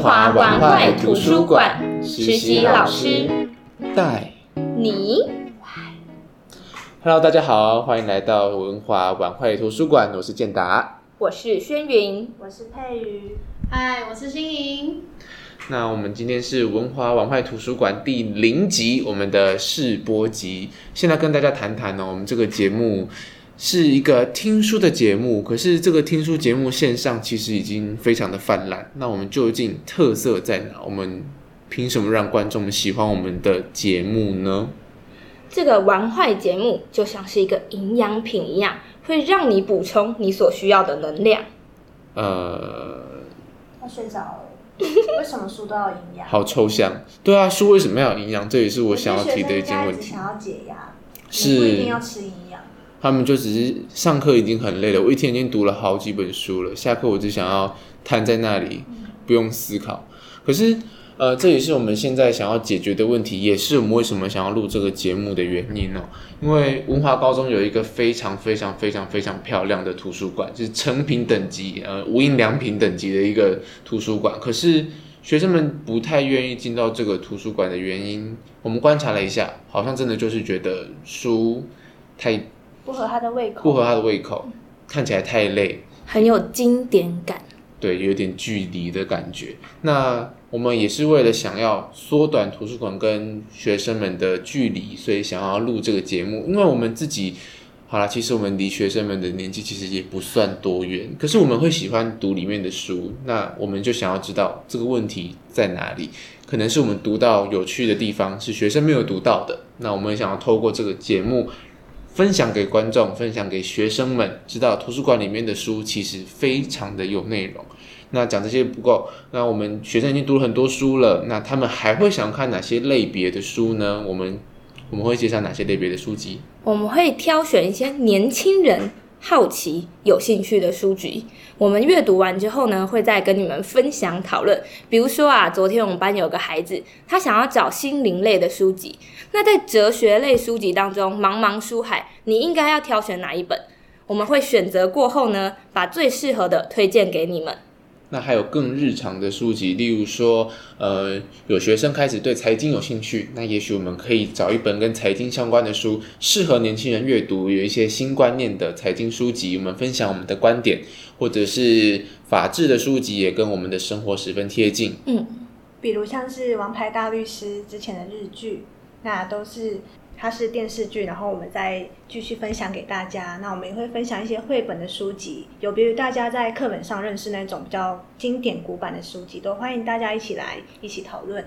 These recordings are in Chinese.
图书馆实习老师带你。Hello，大家好，欢迎来到文华晚会图书馆，我是健达。我是轩云，我是佩瑜，嗨，我是新莹。那我们今天是文华晚会图书馆第零集，我们的试播集。现在跟大家谈谈呢，我们这个节目是一个听书的节目，可是这个听书节目线上其实已经非常的泛滥。那我们究竟特色在哪？我们凭什么让观众们喜欢我们的节目呢？这个玩坏节目就像是一个营养品一样，会让你补充你所需要的能量。呃，他睡着了。为什么书都要营养？好抽象。对啊，书为什么要有营养？这也是我想要提的一件问题。只想要解压，是不一定要吃营养。他们就只是上课已经很累了，我一天已经读了好几本书了，下课我只想要瘫在那里，不用思考。可是，呃，这也是我们现在想要解决的问题，也是我们为什么想要录这个节目的原因哦。因为文华高中有一个非常非常非常非常漂亮的图书馆，就是成品等级，呃，无印良品等级的一个图书馆。可是学生们不太愿意进到这个图书馆的原因，我们观察了一下，好像真的就是觉得书太不合他的胃口，不合他的胃口，看起来太累，很有经典感。对，有点距离的感觉。那我们也是为了想要缩短图书馆跟学生们的距离，所以想要录这个节目。因为我们自己，好啦，其实我们离学生们的年纪其实也不算多远，可是我们会喜欢读里面的书，那我们就想要知道这个问题在哪里。可能是我们读到有趣的地方，是学生没有读到的。那我们想要透过这个节目。分享给观众，分享给学生们，知道图书馆里面的书其实非常的有内容。那讲这些不够，那我们学生已经读了很多书了，那他们还会想看哪些类别的书呢？我们我们会介绍哪些类别的书籍？我们会挑选一些年轻人好奇、有兴趣的书籍。我们阅读完之后呢，会再跟你们分享讨论。比如说啊，昨天我们班有个孩子，他想要找心灵类的书籍。那在哲学类书籍当中，茫茫书海，你应该要挑选哪一本？我们会选择过后呢，把最适合的推荐给你们。那还有更日常的书籍，例如说，呃，有学生开始对财经有兴趣，那也许我们可以找一本跟财经相关的书，适合年轻人阅读，有一些新观念的财经书籍，我们分享我们的观点，或者是法治的书籍，也跟我们的生活十分贴近。嗯，比如像是《王牌大律师》之前的日剧，那都是它是电视剧，然后我们再继续分享给大家。那我们也会分享一些绘本的书籍，有别于大家在课本上认识那种比较经典古板的书籍，都欢迎大家一起来一起讨论。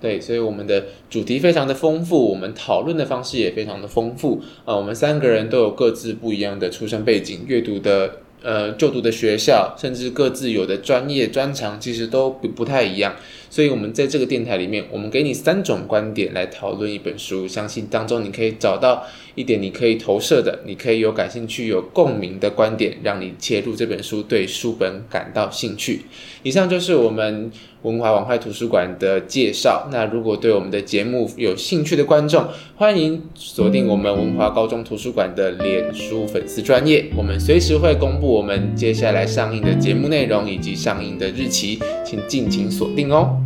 对，所以我们的主题非常的丰富，我们讨论的方式也非常的丰富。呃，我们三个人都有各自不一样的出身背景，阅读的呃就读的学校，甚至各自有的专业专长，其实都不不太一样。所以，我们在这个电台里面，我们给你三种观点来讨论一本书，相信当中你可以找到一点你可以投射的，你可以有感兴趣、有共鸣的观点，让你切入这本书，对书本感到兴趣。以上就是我们文华网会图书馆的介绍。那如果对我们的节目有兴趣的观众，欢迎锁定我们文华高中图书馆的脸书粉丝专业，我们随时会公布我们接下来上映的节目内容以及上映的日期，请尽情锁定哦。